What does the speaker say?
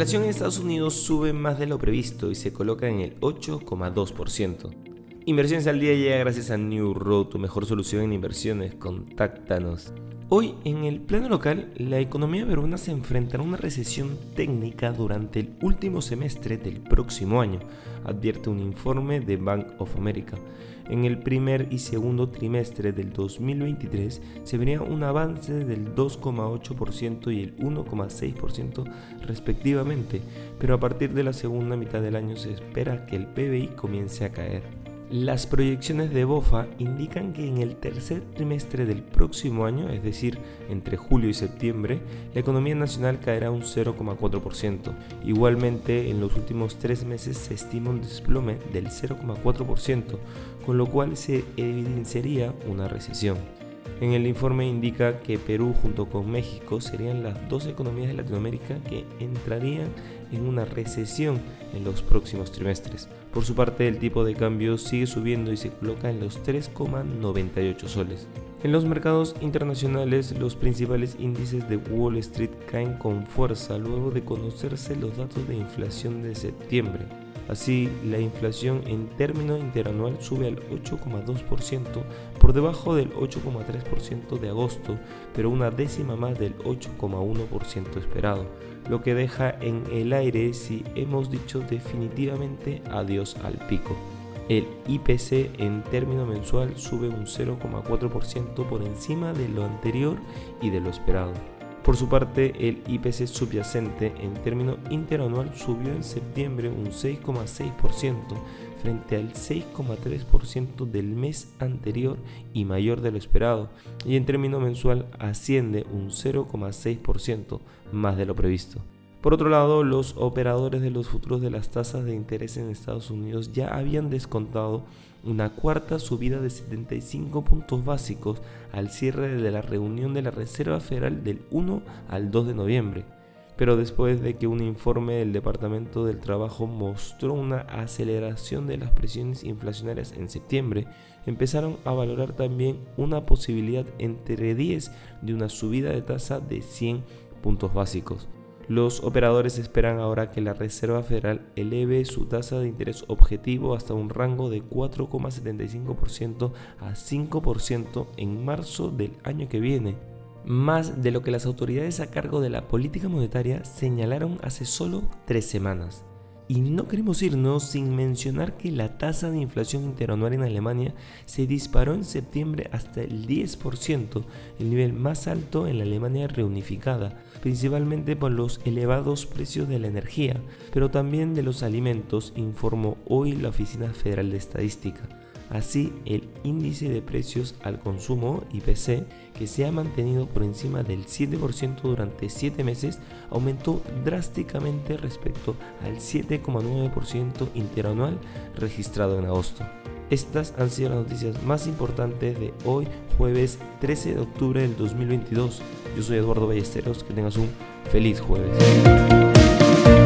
inflación en Estados Unidos sube más de lo previsto y se coloca en el 8,2%. Inversiones al día llega gracias a New Road, tu mejor solución en inversiones. Contáctanos. Hoy, en el plano local, la economía peruana se enfrentará a una recesión técnica durante el último semestre del próximo año, advierte un informe de Bank of America. En el primer y segundo trimestre del 2023 se vería un avance del 2,8% y el 1,6% respectivamente, pero a partir de la segunda mitad del año se espera que el PBI comience a caer. Las proyecciones de BOFA indican que en el tercer trimestre del próximo año, es decir, entre julio y septiembre, la economía nacional caerá un 0,4%. Igualmente, en los últimos tres meses se estima un desplome del 0,4%, con lo cual se evidenciaría una recesión. En el informe indica que Perú junto con México serían las dos economías de Latinoamérica que entrarían en una recesión en los próximos trimestres. Por su parte, el tipo de cambio sigue subiendo y se coloca en los 3,98 soles. En los mercados internacionales, los principales índices de Wall Street caen con fuerza luego de conocerse los datos de inflación de septiembre. Así, la inflación en término interanual sube al 8,2%, por debajo del 8,3% de agosto, pero una décima más del 8,1% esperado, lo que deja en el aire si hemos dicho definitivamente adiós al pico. El IPC en término mensual sube un 0,4% por encima de lo anterior y de lo esperado. Por su parte, el IPC subyacente en término interanual subió en septiembre un 6,6% frente al 6,3% del mes anterior y mayor de lo esperado, y en término mensual asciende un 0,6% más de lo previsto. Por otro lado, los operadores de los futuros de las tasas de interés en Estados Unidos ya habían descontado una cuarta subida de 75 puntos básicos al cierre de la reunión de la Reserva Federal del 1 al 2 de noviembre. Pero después de que un informe del Departamento del Trabajo mostró una aceleración de las presiones inflacionarias en septiembre, empezaron a valorar también una posibilidad entre 10 de una subida de tasa de 100 puntos básicos. Los operadores esperan ahora que la Reserva Federal eleve su tasa de interés objetivo hasta un rango de 4,75% a 5% en marzo del año que viene, más de lo que las autoridades a cargo de la política monetaria señalaron hace solo tres semanas. Y no queremos irnos sin mencionar que la tasa de inflación interanual en Alemania se disparó en septiembre hasta el 10%, el nivel más alto en la Alemania reunificada, principalmente por los elevados precios de la energía, pero también de los alimentos, informó hoy la Oficina Federal de Estadística. Así, el índice de precios al consumo, IPC, que se ha mantenido por encima del 7% durante 7 meses, aumentó drásticamente respecto al 7,9% interanual registrado en agosto. Estas han sido las noticias más importantes de hoy, jueves 13 de octubre del 2022. Yo soy Eduardo Ballesteros, que tengas un feliz jueves.